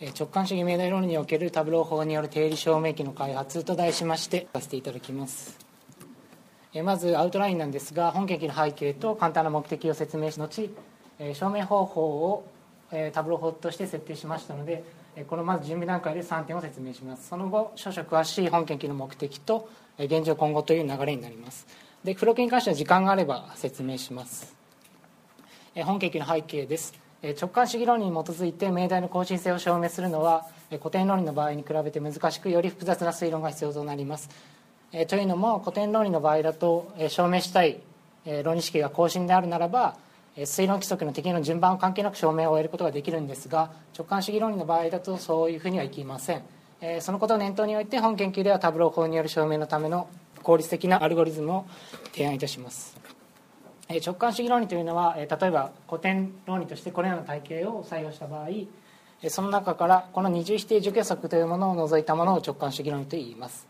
直感主義命題論におけるタブロー法による定理証明機の開発と題しましてさせていただきます。まずアウトラインなんですが本研究の背景と簡単な目的を説明し後証明方法をタブロー法として設定しましたのでこのまず準備段階で3点を説明します。その後少々詳しい本研究の目的と現状今後という流れになります。で付録に関しては時間があれば説明します。本研究の背景です。直感主義論理に基づいて命題の更新性を証明するのは古典論理の場合に比べて難しくより複雑な推論が必要となります。というのも古典論理の場合だと証明したい論理式が更新であるならば推論規則の適用の順番を関係なく証明を終えることができるんですが直感主義論理の場合だとそういうふうにはいきません。そのことを念頭において本研究ではタブロー法による証明のための効率的なアルゴリズムを提案いたします。直感主義論理というのは例えば古典論理としてこのような体系を採用した場合その中からこの二重否定除去則というものを除いたものを直感主義論理と言います。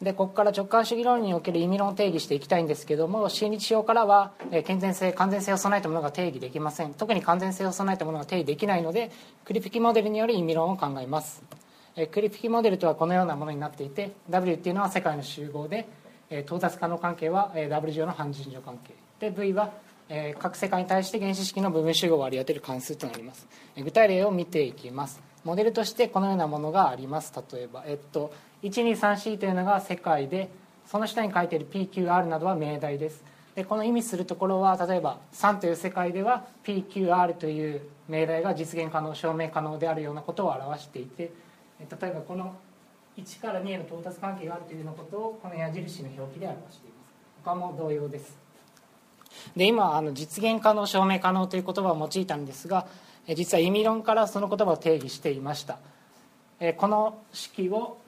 でここから直感主義論理における意味論を定義していきたいんですけども心理治療からは健全性完全性を備えたものが定義できません。特に完全性を備えたものが定義できないのでクリピキモデルによる意味論を考えます。クリピキモデルとはこのようなものになっていて W っていうのは世界の集合で到達可能関係は W 上の半尋常関係。で V はえ各世界に対して原子式の部分集合を割り当てる関数となります。具体例を見ていきます。モデルとしてこのようなものがあります。例えば、えっと、123C というのが世界でその下に書いている PQR などは命題です。でこの意味するところは例えば3という世界では PQR という命題が実現可能証明可能であるようなことを表していて例えばこの1から2への到達関係があるというようなことをこの矢印の表記で表しています。他も同様です。で今あの実現可能証明可能という言葉を用いたんですが実は意味論からその言葉を定義していました。この式を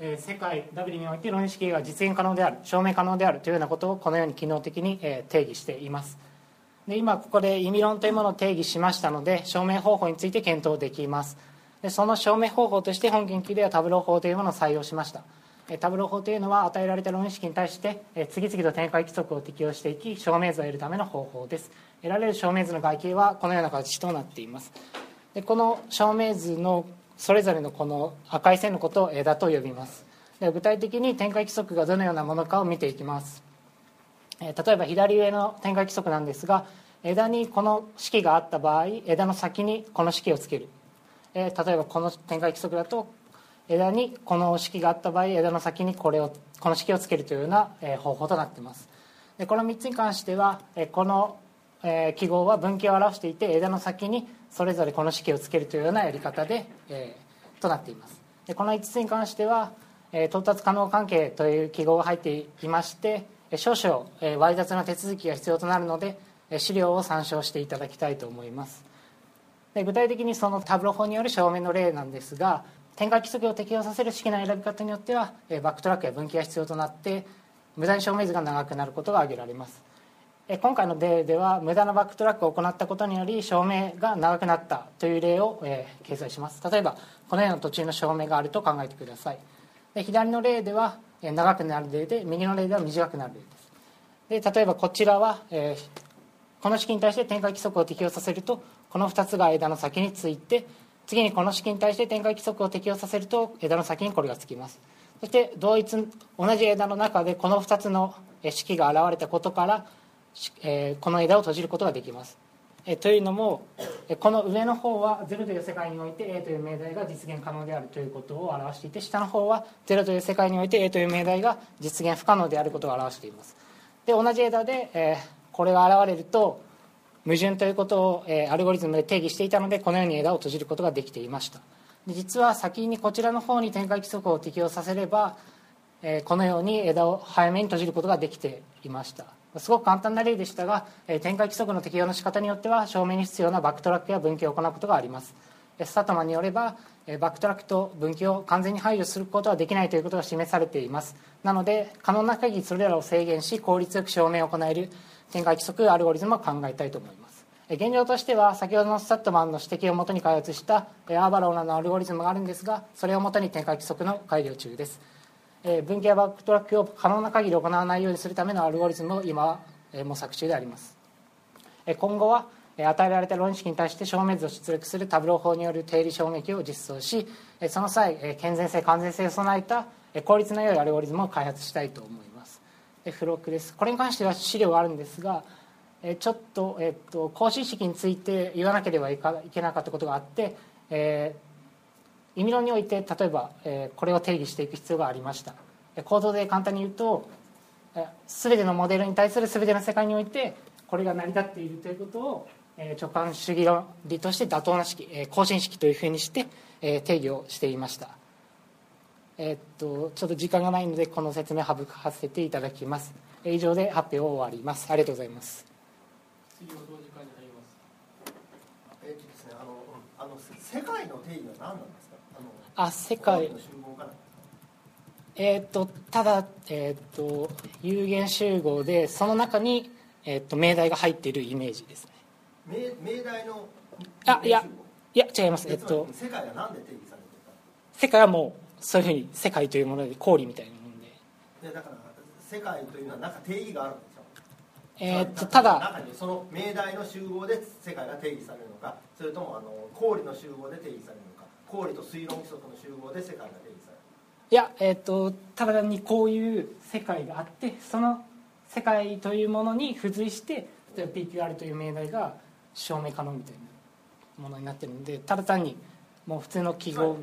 世界 W において論理式が実現可能である証明可能であるというようなことをこのように機能的に定義しています。で今ここで意味論というものを定義しましたので証明方法について検討できます。でその証明方法として本研究ではタブロー法というものを採用しました。タブロー法というのは与えられた論理式に対して次々と展開規則を適用していき証明図を得るための方法です。得られる証明図の外形はこのような形となっています。でこの証明図のそれぞれのこの赤い線のことを枝と呼びます。で具体的に展開規則がどのようなものかを見ていきます。例えば左上の展開規則なんですが枝にこの式があった場合枝の先にこの式をつける。例えばこの展開規則だと枝にこの式があった場合枝の先にこれをこの式をつけるというような方法となっています。でこの3つに関してはこの記号は分岐を表していて枝の先にそれぞれこの式をつけるというようなやり方で、えー、となっています。でこの5つに関しては、到達可能関係という記号が入っていまして少々、えー、煩雑な手続きが必要となるので資料を参照していただきたいと思います。で具体的にそのタブロー法による証明の例なんですが展開規則を適用させる式の選び方によってはバックトラックや分岐が必要となって無駄に証明図が長くなることが挙げられます。今回の例では無駄なバックトラックを行ったことにより証明が長くなったという例を、えー、掲載します。例えばこのような途中の証明があると考えてください。で左の例では長くなる例で右の例では短くなる例です。で例えばこちらは、えー、この式に対して展開規則を適用させるとこの2つが枝の先について次にこの式に対して展開規則を適用させると枝の先にこれがつきます。そして同一同じ枝の中でこの2つの式が現れたことから、この枝を閉じることができます、というのも、この上の方は0という世界において A という命題が実現可能であるということを表していて下の方は0という世界において A という命題が実現不可能であることを表しています。で同じ枝で、え、これが現れると矛盾ということを、え、アルゴリズムで定義していたのでこのように枝を閉じることができていました。で実は先にこちらの方に展開規則を適用させれば、え、このように枝を早めに閉じることができていました。すごく簡単な例でしたが、え展開規則の適用の仕方によっては証明に必要なバックトラックや分岐を行うことがあります。スタットマンによればバックトラックと分岐を完全に排除することはできないということが示されています。なので可能な限りそれらを制限し効率よく証明を行える展開規則アルゴリズムを考えたいと思います。現状としては先ほどのスタットマンの指摘をもとに開発したアーバローなどのアルゴリズムがあるんですがそれをもとに展開規則の改良中です。分岐やバックトラックを可能な限り行わないようにするためのアルゴリズムを今は模索中であります。今後は与えられた論理式に対して証明図を出力するタブロー法による定理証明器を実装しその際健全性完全性を備えた効率の良いアルゴリズムを開発したいと思います。付録です。これに関しては資料があるんですがえちょっと,、えっと更新式について言わなければいけなかったことがあって、えー意味論において例えば、えーこれを定義していく必要がありました。えー構造で簡単に言うとえー全てのモデルに対する全ての世界においてこれが成り立っているということを、えー直感主義論理として妥当な式、えー更新式というふうにして、えー定義をしていました。えーっとちょっと時間がないのでこの説明を省かせていただきます。えー以上で発表を終わります。ありがとうございます。次の同時間に入ります。えっとですね、あの、うんあの世界の定義は何なんですか？あのあ世界。の集合かな。えーっとただ、えーっと有限集合でその中に、えーっと命題が入っているイメージですね。命命題の。あいやいや違います。えっと世界が何で定義されて世界はもうそういうふうに世界というもので氷みたいなもので。で、だから、世界というのは、なんか定義があるんでしょえーっとただ中にその命題の集合で世界が定義されるのかそれともあの氷の集合で定義されるのか氷と推論規則の集合で世界が定義されるいやえーっとただ単にこういう世界があってその世界というものに付随して例えば PQR という命題が証明可能みたいなものになってるんでただ単にもう普通の記号。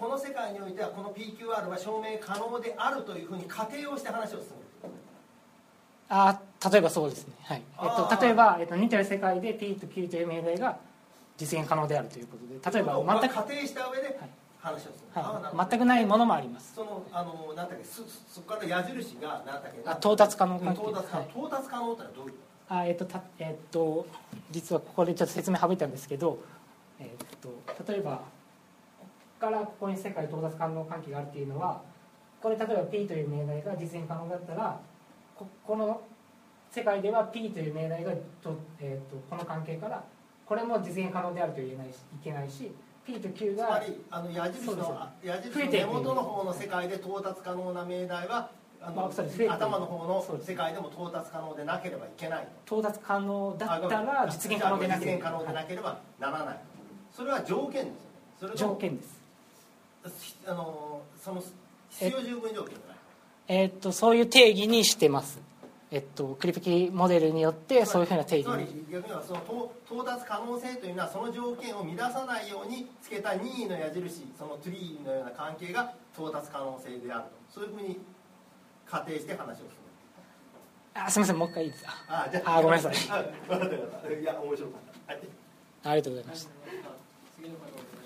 この世界においてはこの PQR は証明可能であるというふうに仮定をして話を進める。あ例えばそうですね、はい。えっと、例えば、えっと、似たような世界で P と Q という命題が実現可能であるということで例えば全く、仮定した上で話を進める、あなるほど。はい、全くないものもあります。そのあのなんだっけすそこから矢印がなんだっけあ到達可能うん関係。到達可能、はい。到達可能ってのはどういう？こあえっとたえっと実はここでちょっと説明省いたんですけど、えっと、例えばからここに世界到達可能関係があるっていうのはこれ例えば P という命題が実現可能だったらここの世界では P という命題がと、えっとこの関係からこれも実現可能であると言えないしいけないし P と Q がとつまりあの矢印の矢印の根元の方の世界で到達可能な命題はあのまあ頭の方の世界でも到達可能でなければいけない。と到達可能だったら実現可能でなければ。なければならない。それは条件ですよね。条件ですあのその必要十分条件じゃない？えっとそういう定義にしてます。えっとクリプキモデルによってそういうふうな定義つまりに逆にはその到到達可能性というのはその条件を満たさないようにつけた任意の矢印そのトゥリーのような関係が到達可能性であると。そういうふうに仮定して話をする。あすみませんもう一回いいですか？あじゃああごめんなさい。いや面白かった。はい。ありがとうございました。次の方お願いします